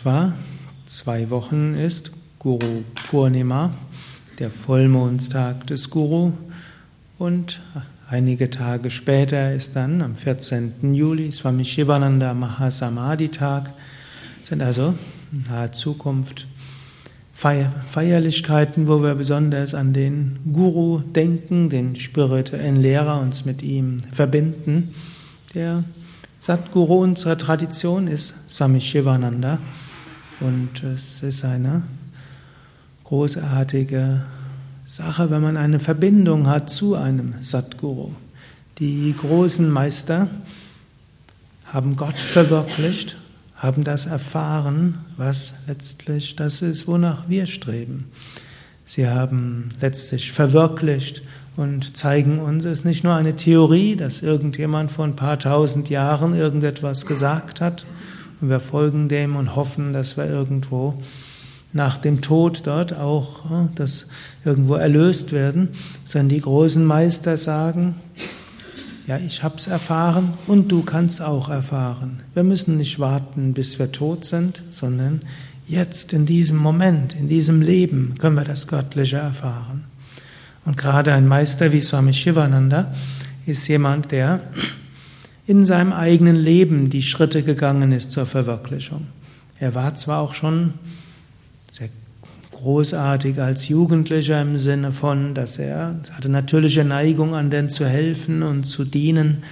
etwa zwei Wochen ist Guru Purnima, der Vollmondstag des Guru, und einige Tage später ist dann am 14. Juli Swami Shivananda Mahasamadhi Tag. Das sind also in naher Zukunft Feierlichkeiten, wo wir besonders an den Guru denken, den spirituellen Lehrer, uns mit ihm verbinden. Der Satguru unserer Tradition ist Swami Shivananda und es ist eine großartige Sache, wenn man eine Verbindung hat zu einem Satguru. Die großen Meister haben Gott verwirklicht haben das erfahren, was letztlich das ist, wonach wir streben. Sie haben letztlich verwirklicht und zeigen uns, es ist nicht nur eine Theorie, dass irgendjemand vor ein paar tausend Jahren irgendetwas gesagt hat und wir folgen dem und hoffen, dass wir irgendwo nach dem Tod dort auch äh, das irgendwo erlöst werden, sondern die großen Meister sagen, ja, ich habe es erfahren und du kannst auch erfahren. Wir müssen nicht warten, bis wir tot sind, sondern jetzt in diesem Moment, in diesem Leben können wir das Göttliche erfahren. Und gerade ein Meister wie Swami Shivananda ist jemand, der in seinem eigenen Leben die Schritte gegangen ist zur Verwirklichung. Er war zwar auch schon sehr großartig als Jugendlicher im Sinne von, dass er hatte natürliche Neigung, anderen zu helfen und zu dienen.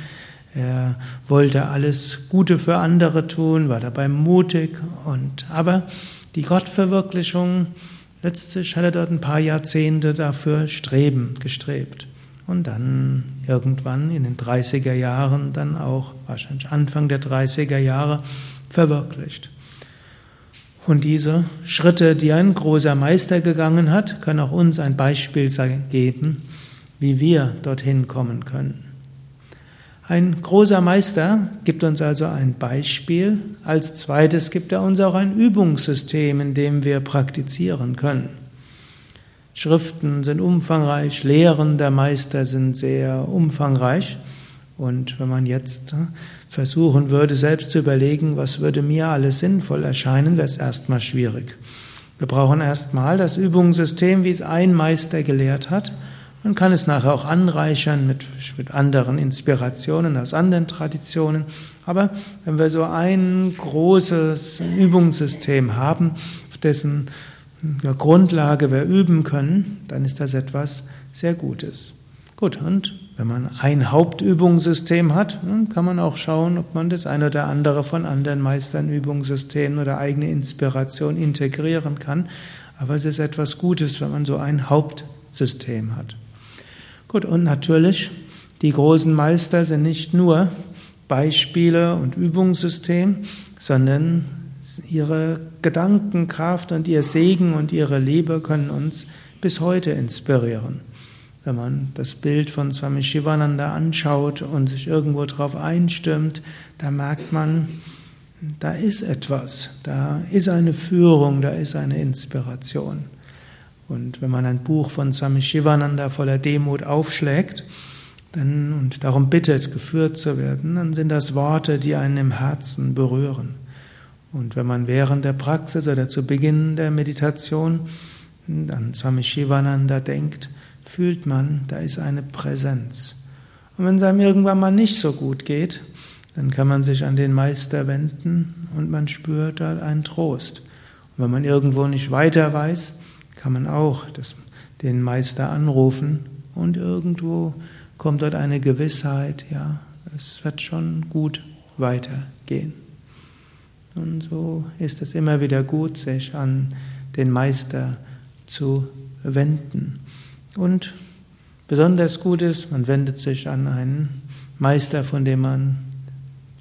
Er wollte alles Gute für andere tun, war dabei mutig und, aber die Gottverwirklichung, letztlich hat er dort ein paar Jahrzehnte dafür streben, gestrebt. Und dann irgendwann in den 30er Jahren, dann auch wahrscheinlich Anfang der 30er Jahre, verwirklicht. Und diese Schritte, die ein großer Meister gegangen hat, können auch uns ein Beispiel geben, wie wir dorthin kommen können. Ein großer Meister gibt uns also ein Beispiel. Als zweites gibt er uns auch ein Übungssystem, in dem wir praktizieren können. Schriften sind umfangreich, Lehren der Meister sind sehr umfangreich. Und wenn man jetzt versuchen würde, selbst zu überlegen, was würde mir alles sinnvoll erscheinen, wäre es erstmal schwierig. Wir brauchen erstmal das Übungssystem, wie es ein Meister gelehrt hat. Man kann es nachher auch anreichern mit, mit anderen Inspirationen aus anderen Traditionen. Aber wenn wir so ein großes Übungssystem haben, auf dessen Grundlage wir üben können, dann ist das etwas sehr Gutes. Gut, und wenn man ein Hauptübungssystem hat, kann man auch schauen, ob man das eine oder andere von anderen Meistern Übungssystemen oder eigene Inspiration integrieren kann. Aber es ist etwas Gutes, wenn man so ein Hauptsystem hat. Gut, und natürlich, die großen Meister sind nicht nur Beispiele und Übungssystem, sondern ihre Gedankenkraft und ihr Segen und ihre Liebe können uns bis heute inspirieren. Wenn man das Bild von Swami Shivananda anschaut und sich irgendwo darauf einstimmt, da merkt man, da ist etwas, da ist eine Führung, da ist eine Inspiration. Und wenn man ein Buch von Swami Shivananda voller Demut aufschlägt dann, und darum bittet, geführt zu werden, dann sind das Worte, die einen im Herzen berühren. Und wenn man während der Praxis oder zu Beginn der Meditation an Swami Shivananda denkt, fühlt man, da ist eine Präsenz. Und wenn es einem irgendwann mal nicht so gut geht, dann kann man sich an den Meister wenden und man spürt da einen Trost. Und wenn man irgendwo nicht weiter weiß, kann man auch das, den Meister anrufen und irgendwo kommt dort eine Gewissheit, ja, es wird schon gut weitergehen. Und so ist es immer wieder gut, sich an den Meister zu wenden. Und besonders gut ist, man wendet sich an einen Meister, von dem man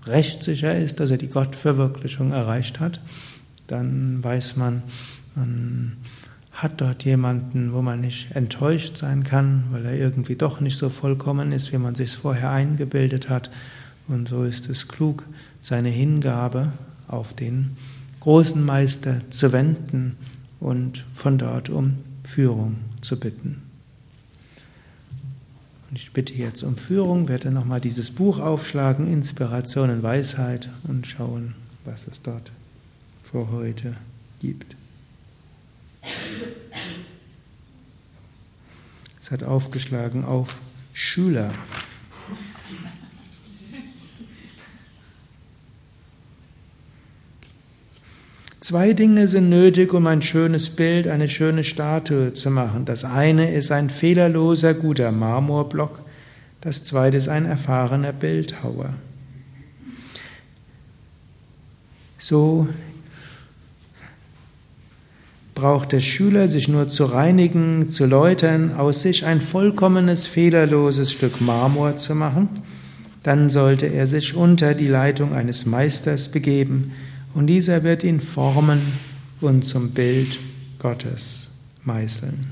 recht sicher ist, dass er die Gottverwirklichung erreicht hat. Dann weiß man, man hat dort jemanden, wo man nicht enttäuscht sein kann, weil er irgendwie doch nicht so vollkommen ist, wie man sich vorher eingebildet hat. Und so ist es klug, seine Hingabe auf den großen Meister zu wenden und von dort um Führung zu bitten. Und ich bitte jetzt um Führung, werde nochmal dieses Buch aufschlagen, Inspiration und Weisheit, und schauen, was es dort für heute gibt. Es hat aufgeschlagen auf Schüler. Zwei Dinge sind nötig, um ein schönes Bild, eine schöne Statue zu machen. Das eine ist ein fehlerloser, guter Marmorblock. Das zweite ist ein erfahrener Bildhauer. So braucht der Schüler sich nur zu reinigen, zu läutern, aus sich ein vollkommenes, fehlerloses Stück Marmor zu machen, dann sollte er sich unter die Leitung eines Meisters begeben, und dieser wird ihn formen und zum Bild Gottes meißeln.